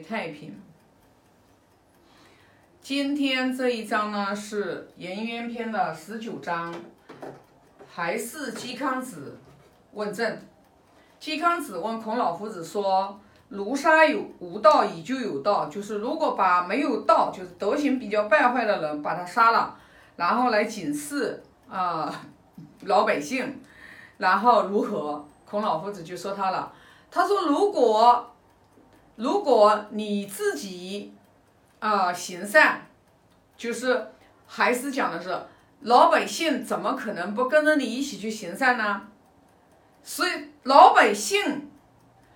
太平。今天这一章呢是《颜渊篇》的十九章，还是嵇康子问政。嵇康子问孔老夫子说：“如杀有无道，以就有道。就是如果把没有道，就是德行比较败坏的人，把他杀了，然后来警示啊 老百姓，然后如何？”孔老夫子就说他了，他说：“如果。”如果你自己啊行善，就是还是讲的是老百姓怎么可能不跟着你一起去行善呢？所以老百姓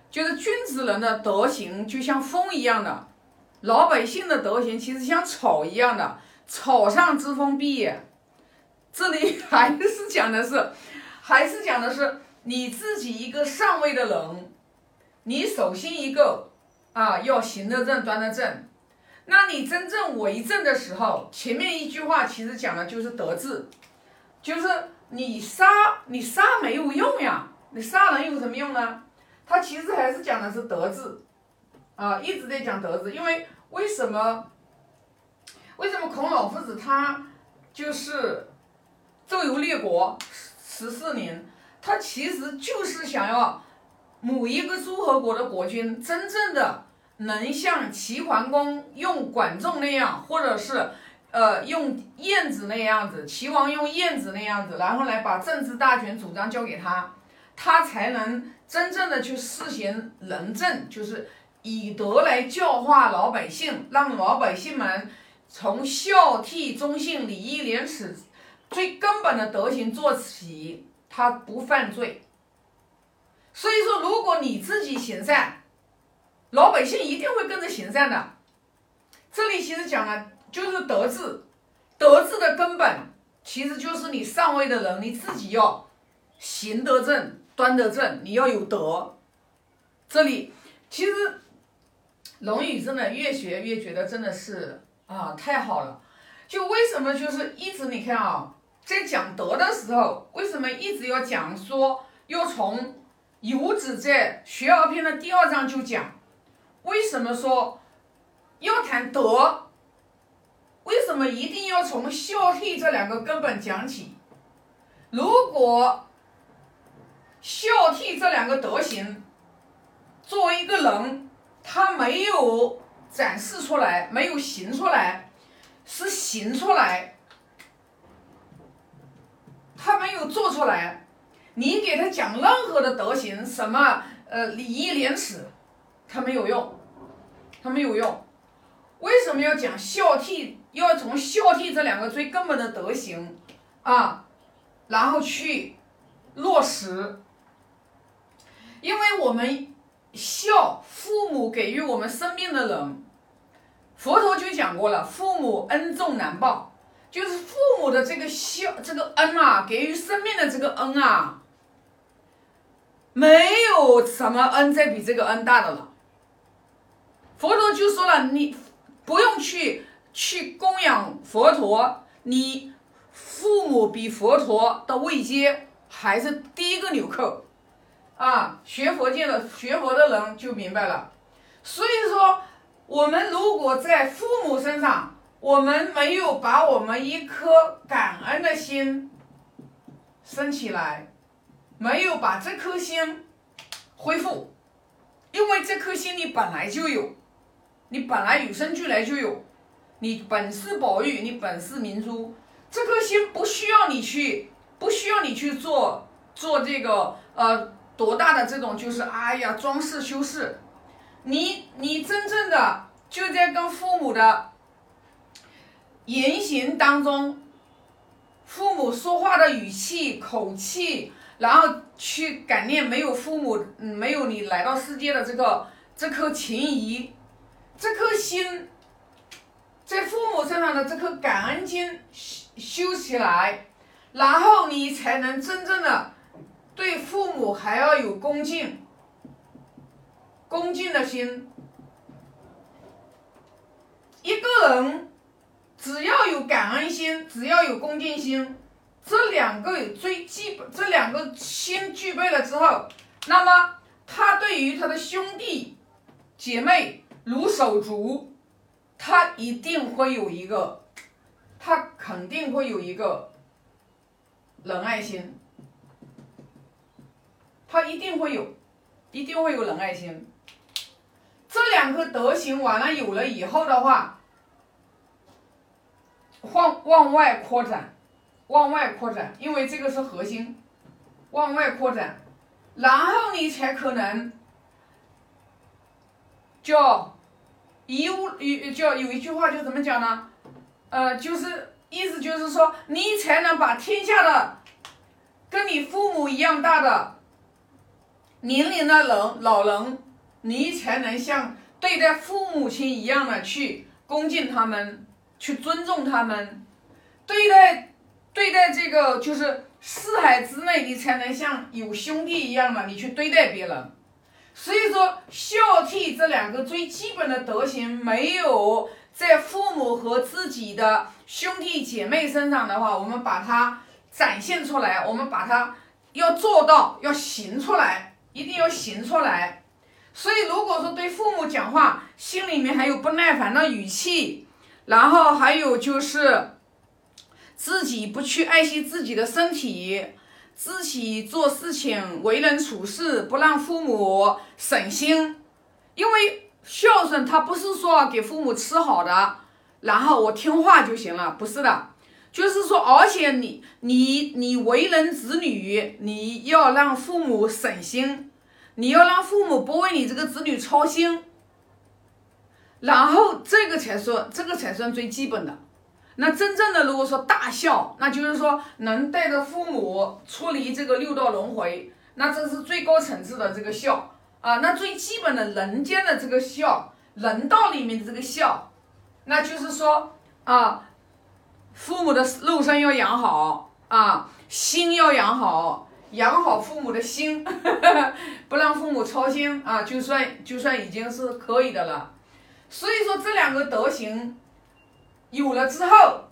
就是君子人的德行就像风一样的，老百姓的德行其实像草一样的，草上之风必也。这里还是讲的是，还是讲的是你自己一个上位的人，你首先一个。啊，要行得正，端得正。那你真正为政的时候，前面一句话其实讲的就是德治，就是你杀你杀没有用呀，你杀人有什么用呢？他其实还是讲的是德治，啊，一直在讲德治。因为为什么？为什么孔老夫子他就是周游列国十四年，他其实就是想要。某一个诸侯国的国君，真正的能像齐桓公用管仲那样，或者是呃用晏子那样子，齐王用晏子那样子，然后来把政治大权主张交给他，他才能真正的去施行仁政，就是以德来教化老百姓，让老百姓们从孝悌忠信礼义廉耻最根本的德行做起，他不犯罪。所以说，如果你自己行善，老百姓一定会跟着行善的。这里其实讲了，就是德治，德治的根本其实就是你上位的人，你自己要行得正、端得正，你要有德。这里其实《论语》真的越学越觉得真的是啊，太好了。就为什么就是一直你看啊，在讲德的时候，为什么一直要讲说要从。游子在《学而篇》的第二章就讲，为什么说要谈德？为什么一定要从孝悌这两个根本讲起？如果孝悌这两个德行，作为一个人，他没有展示出来，没有行出来，是行出来，他没有做出来。你给他讲任何的德行，什么呃礼义廉耻，他没有用，他没有用。为什么要讲孝悌？要从孝悌这两个最根本的德行啊，然后去落实。因为我们孝父母给予我们生命的人，佛陀就讲过了，父母恩重难报，就是父母的这个孝这个恩啊，给予生命的这个恩啊。没有什么恩再比这个恩大的了。佛陀就说了，你不用去去供养佛陀，你父母比佛陀的位阶还是第一个纽扣啊！学佛界的学佛的人就明白了。所以说，我们如果在父母身上，我们没有把我们一颗感恩的心升起来。没有把这颗心恢复，因为这颗心你本来就有，你本来与生俱来就有，你本是宝玉，你本是明珠，这颗心不需要你去，不需要你去做做这个呃多大的这种就是哎呀装饰修饰，你你真正的就在跟父母的言行当中，父母说话的语气口气。然后去感念没有父母，没有你来到世界的这个这颗情谊，这颗心，在父母身上的这颗感恩心修修起来，然后你才能真正的对父母还要有恭敬，恭敬的心。一个人只要有感恩心，只要有恭敬心。这两个最基本，这两个心具备了之后，那么他对于他的兄弟姐妹，如手足，他一定会有一个，他肯定会有一个仁爱心，他一定会有，一定会有仁爱心。这两个德行完了有了以后的话，往往外扩展，往外扩展，因为这个是核心，往外扩展，然后你才可能叫有有叫有一句话就怎么讲呢？呃，就是意思就是说，你才能把天下的跟你父母一样大的年龄的人老人。你才能像对待父母亲一样的去恭敬他们，去尊重他们，对待对待这个就是四海之内，你才能像有兄弟一样的你去对待别人。所以说孝悌这两个最基本的德行，没有在父母和自己的兄弟姐妹身上的话，我们把它展现出来，我们把它要做到，要行出来，一定要行出来。所以，如果说对父母讲话，心里面还有不耐烦的语气，然后还有就是自己不去爱惜自己的身体，自己做事情为人处事不让父母省心，因为孝顺他不是说给父母吃好的，然后我听话就行了，不是的，就是说，而且你你你为人子女，你要让父母省心。你要让父母不为你这个子女操心，然后这个才说，这个才算最基本的。那真正的如果说大孝，那就是说能带着父母出离这个六道轮回，那这是最高层次的这个孝啊。那最基本的人间的这个孝，人道里面的这个孝，那就是说啊，父母的肉身要养好啊，心要养好。养好父母的心，不让父母操心啊，就算就算已经是可以的了。所以说这两个德行有了之后，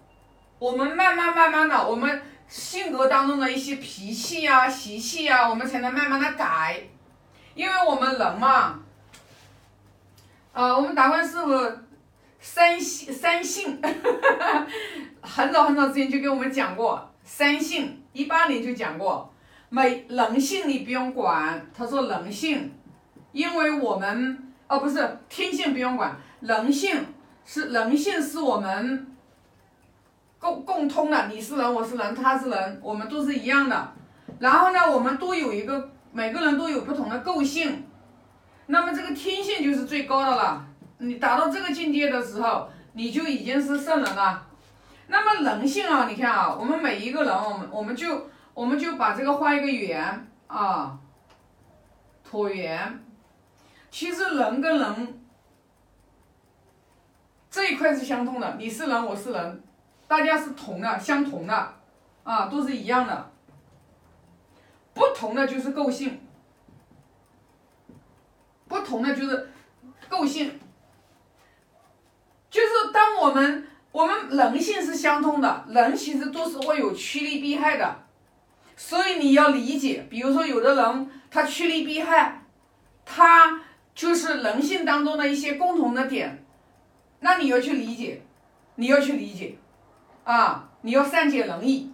我们慢慢慢慢的，我们性格当中的一些脾气呀、习气呀，我们才能慢慢的改。因为我们人嘛，啊，我们达观师傅三性三性，很早很早之前就给我们讲过三性，一八年就讲过。没人性你不用管，他说人性，因为我们哦不是天性不用管，人性是人性是我们共共通的，你是人我是人他是人，我们都是一样的。然后呢，我们都有一个每个人都有不同的构性，那么这个天性就是最高的了。你达到这个境界的时候，你就已经是圣人了。那么人性啊，你看啊，我们每一个人，我们我们就。我们就把这个画一个圆啊，椭圆。其实人跟人这一块是相通的，你是人，我是人，大家是同的，相同的，啊，都是一样的。不同的就是构性，不同的就是构性，就是当我们我们人性是相通的，人其实都是会有趋利避害的。所以你要理解，比如说有的人他趋利避害，他就是人性当中的一些共同的点，那你要去理解，你要去理解，啊，你要善解人意，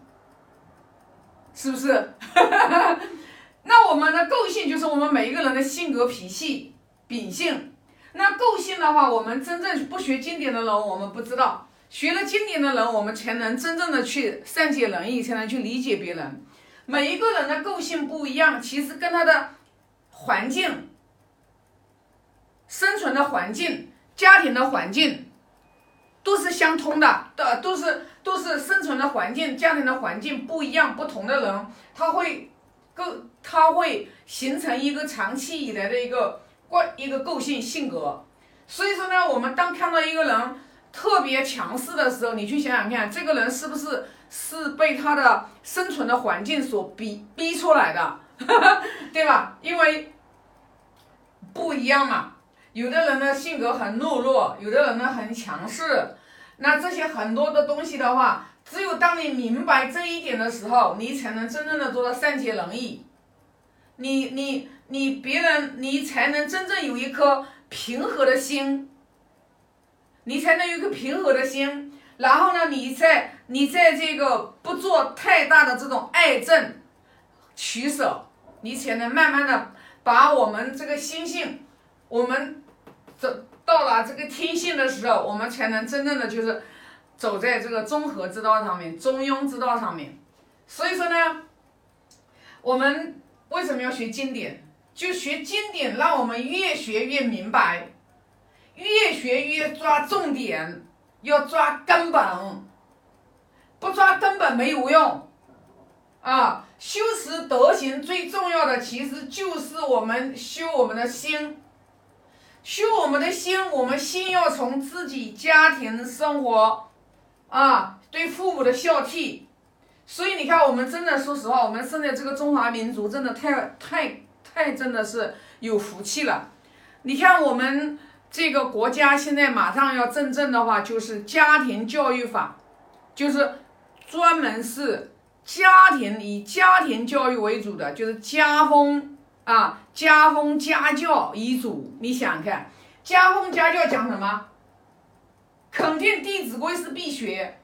是不是？那我们的构性就是我们每一个人的性格脾气秉性。那构性的话，我们真正不学经典的人，我们不知道；学了经典的人，我们才能真正的去善解人意，才能去理解别人。每一个人的构性不一样，其实跟他的环境、生存的环境、家庭的环境都是相通的，的都是都是生存的环境、家庭的环境不一样，不同的人他会构他会形成一个长期以来的一个惯一个构性性格。所以说呢，我们当看到一个人特别强势的时候，你去想想看，这个人是不是？是被他的生存的环境所逼逼出来的，对吧？因为不一样嘛。有的人呢性格很懦弱，有的人呢很强势。那这些很多的东西的话，只有当你明白这一点的时候，你才能真正的做到善解人意。你你你别人，你才能真正有一颗平和的心，你才能有一个平和的心。然后呢，你在你在这个不做太大的这种爱憎取舍，你才能慢慢的把我们这个心性，我们这到了这个天性的时候，我们才能真正的就是走在这个综合之道上面，中庸之道上面。所以说呢，我们为什么要学经典？就学经典，让我们越学越明白，越学越抓重点。要抓根本，不抓根本没有用，啊！修持德行最重要的其实就是我们修我们的心，修我们的心，我们心要从自己家庭生活，啊，对父母的孝悌。所以你看，我们真的说实话，我们生在这个中华民族，真的太太太真的是有福气了。你看我们。这个国家现在马上要正正的话，就是家庭教育法，就是专门是家庭以家庭教育为主的，就是家风啊，家风家教遗嘱。你想看，家风家教讲什么？肯定《弟子规》是必学，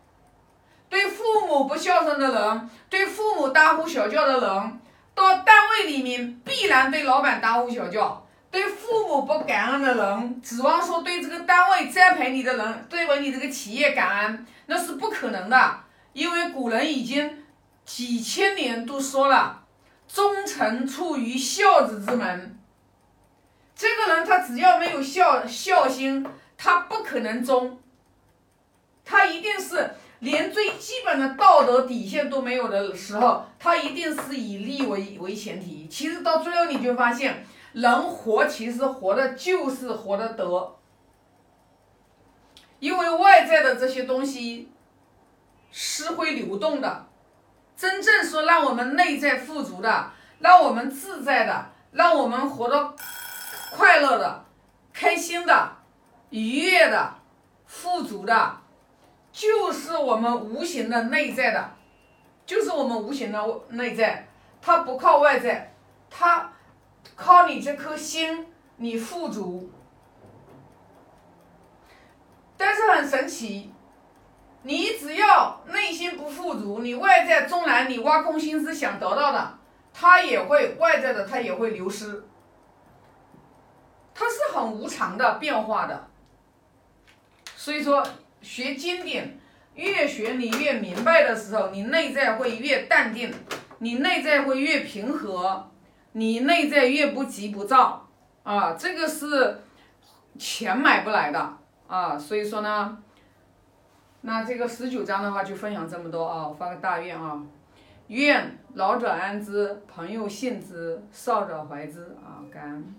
对父母不孝顺的人，对父母大呼小叫的人，到单位里面必然对老板大呼小叫。对父母不感恩的人，指望说对这个单位栽培你的人，对为你这个企业感恩，那是不可能的。因为古人已经几千年都说了，忠臣出于孝子之门。这个人他只要没有孝孝心，他不可能忠。他一定是连最基本的道德底线都没有的时候，他一定是以利为为前提。其实到最后你就发现。人活其实活的就是活的德，因为外在的这些东西是会流动的，真正说让我们内在富足的，让我们自在的，让我们活得快乐的、开心的、愉悦的、富足的，就是我们无形的内在的，就是我们无形的内在，它不靠外在，它。靠你这颗心，你富足。但是很神奇，你只要内心不富足，你外在纵然你挖空心思想得到的，它也会外在的，它也会流失。它是很无常的变化的。所以说，学经典，越学你越明白的时候，你内在会越淡定，你内在会越平和。你内在越不急不躁啊，这个是钱买不来的啊，所以说呢，那这个十九章的话就分享这么多啊，发个大愿啊，愿老者安之，朋友信之，少者怀之啊，感恩。